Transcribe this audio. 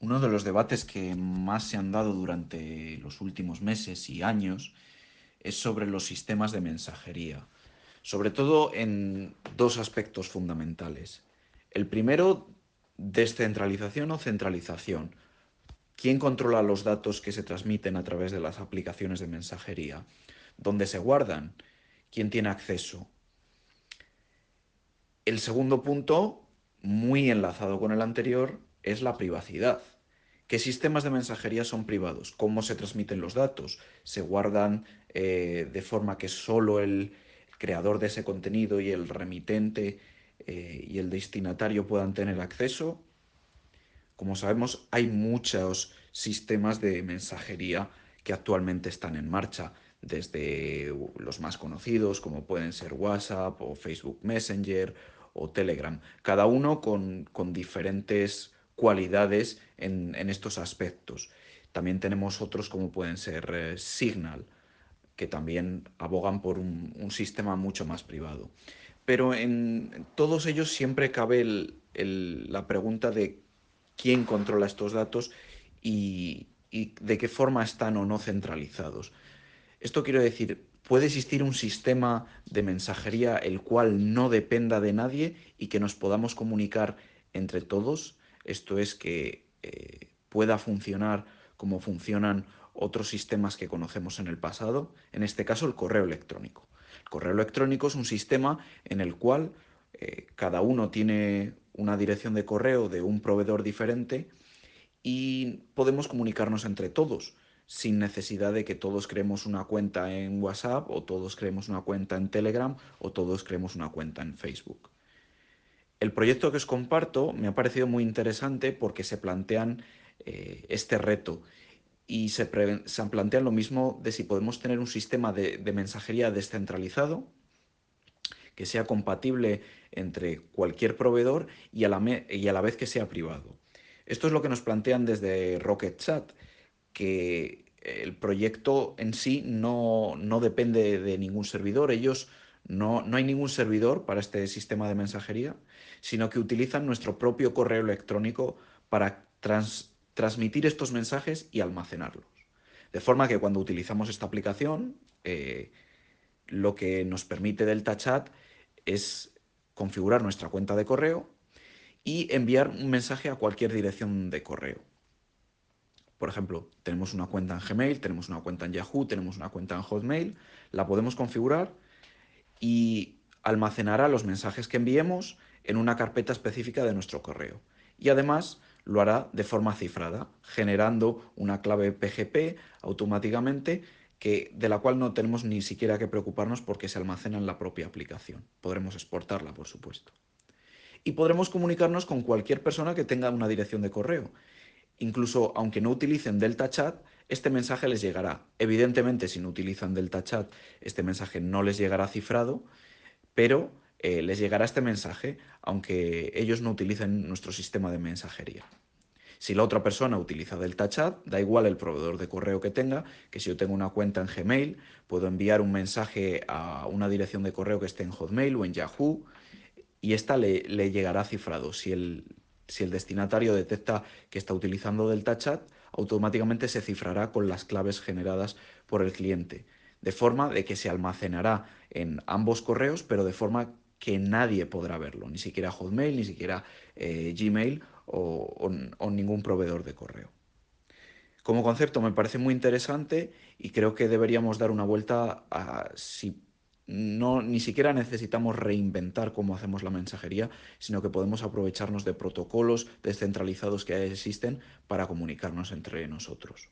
Uno de los debates que más se han dado durante los últimos meses y años es sobre los sistemas de mensajería, sobre todo en dos aspectos fundamentales. El primero, descentralización o centralización. ¿Quién controla los datos que se transmiten a través de las aplicaciones de mensajería? ¿Dónde se guardan? ¿Quién tiene acceso? El segundo punto, muy enlazado con el anterior, es la privacidad. ¿Qué sistemas de mensajería son privados? ¿Cómo se transmiten los datos? ¿Se guardan eh, de forma que solo el creador de ese contenido y el remitente eh, y el destinatario puedan tener acceso? Como sabemos, hay muchos sistemas de mensajería que actualmente están en marcha, desde los más conocidos, como pueden ser WhatsApp o Facebook Messenger o Telegram, cada uno con, con diferentes cualidades en, estos aspectos. También tenemos otros como pueden ser eh, Signal, que también abogan por un, sistema mucho más privado. Pero en, todos ellos siempre cabe la pregunta de quién controla estos datos y, y de qué forma están o no centralizados. Esto quiero decir, puede existir un sistema de mensajería el cual no dependa de nadie y que nos podamos comunicar entre todos esto es que eh, pueda funcionar como funcionan otros sistemas que conocemos en el pasado, en este caso el correo electrónico. El correo electrónico es un sistema en el cual eh, cada uno tiene una dirección de correo de un proveedor diferente y podemos comunicarnos entre todos sin necesidad de que todos creemos una cuenta en WhatsApp o todos creemos una cuenta en Telegram o todos creemos una cuenta en Facebook. El proyecto que os comparto me ha parecido muy interesante porque se plantean eh, este reto y se, plantean lo mismo de si podemos tener un sistema de, mensajería descentralizado que sea compatible entre cualquier proveedor y a, la y a la vez que sea privado. Esto es lo que nos plantean desde Rocket Chat, que el proyecto en sí no, no depende de ningún servidor. Ellos no, hay ningún servidor para este sistema de mensajería, sino que utilizan nuestro propio correo electrónico para transmitir estos mensajes y almacenarlos. De forma que cuando utilizamos esta aplicación, eh, lo que nos permite Delta Chat es configurar nuestra cuenta de correo y enviar un mensaje a cualquier dirección de correo. Por ejemplo, tenemos una cuenta en Gmail, tenemos una cuenta en Yahoo, tenemos una cuenta en Hotmail, la podemos configurar y almacenará los mensajes que enviemos en una carpeta específica de nuestro correo. Y además lo hará de forma cifrada, generando una clave PGP automáticamente que, de la cual no tenemos ni siquiera que preocuparnos porque se almacena en la propia aplicación. Podremos exportarla, por supuesto. Y podremos comunicarnos con cualquier persona que tenga una dirección de correo. Incluso aunque no utilicen Delta Chat, este mensaje les llegará. Evidentemente, si no utilizan Delta Chat, este mensaje no les llegará cifrado, pero eh, les llegará este mensaje aunque ellos no utilicen nuestro sistema de mensajería. Si la otra persona utiliza Delta Chat, da igual el proveedor de correo que tenga, que si yo tengo una cuenta en Gmail, puedo enviar un mensaje a una dirección de correo que esté en Hotmail o en Yahoo y esta le, le llegará cifrado. Si el, si el destinatario detecta que está utilizando Delta Chat, automáticamente se cifrará con las claves generadas por el cliente, de forma de que se almacenará en ambos correos, pero de forma que nadie podrá verlo, ni siquiera Hotmail, ni siquiera eh, Gmail o ningún proveedor de correo. Como concepto me parece muy interesante y creo que deberíamos dar una vuelta a si no, ni siquiera necesitamos reinventar cómo hacemos la mensajería, sino que podemos aprovecharnos de protocolos descentralizados que existen para comunicarnos entre nosotros.